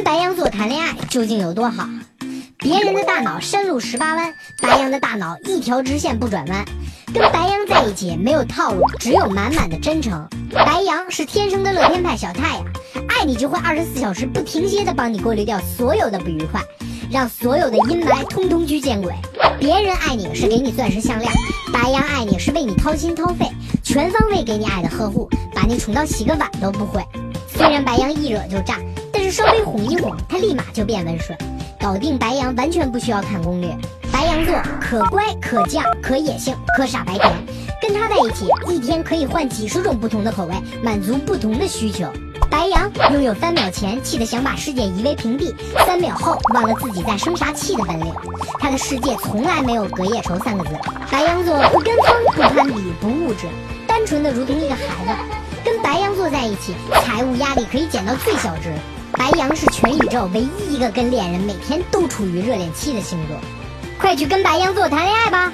跟白羊座谈恋爱究竟有多好？别人的大脑山路十八弯，白羊的大脑一条直线不转弯。跟白羊在一起没有套路，只有满满的真诚。白羊是天生的乐天派小太阳，爱你就会二十四小时不停歇的帮你过滤掉所有的不愉快，让所有的阴霾通通去见鬼。别人爱你是给你钻石项链，白羊爱你是为你掏心掏肺，全方位给你爱的呵护，把你宠到洗个碗都不会。虽然白羊一惹就炸，稍微哄一哄，他立马就变温顺。搞定白羊完全不需要看攻略，白羊座可乖可犟可野性可傻白甜，跟他在一起一天可以换几十种不同的口味，满足不同的需求。白羊拥有三秒前气得想把世界夷为平地，三秒后忘了自己在生啥气的本领。他的世界从来没有隔夜仇三个字。白羊座不跟风不攀比不物质，单纯的如同一个孩子。跟白羊座在一起，财务压力可以减到最小值。白羊是全宇宙唯一一个跟恋人每天都处于热恋期的星座，快去跟白羊座谈恋爱吧。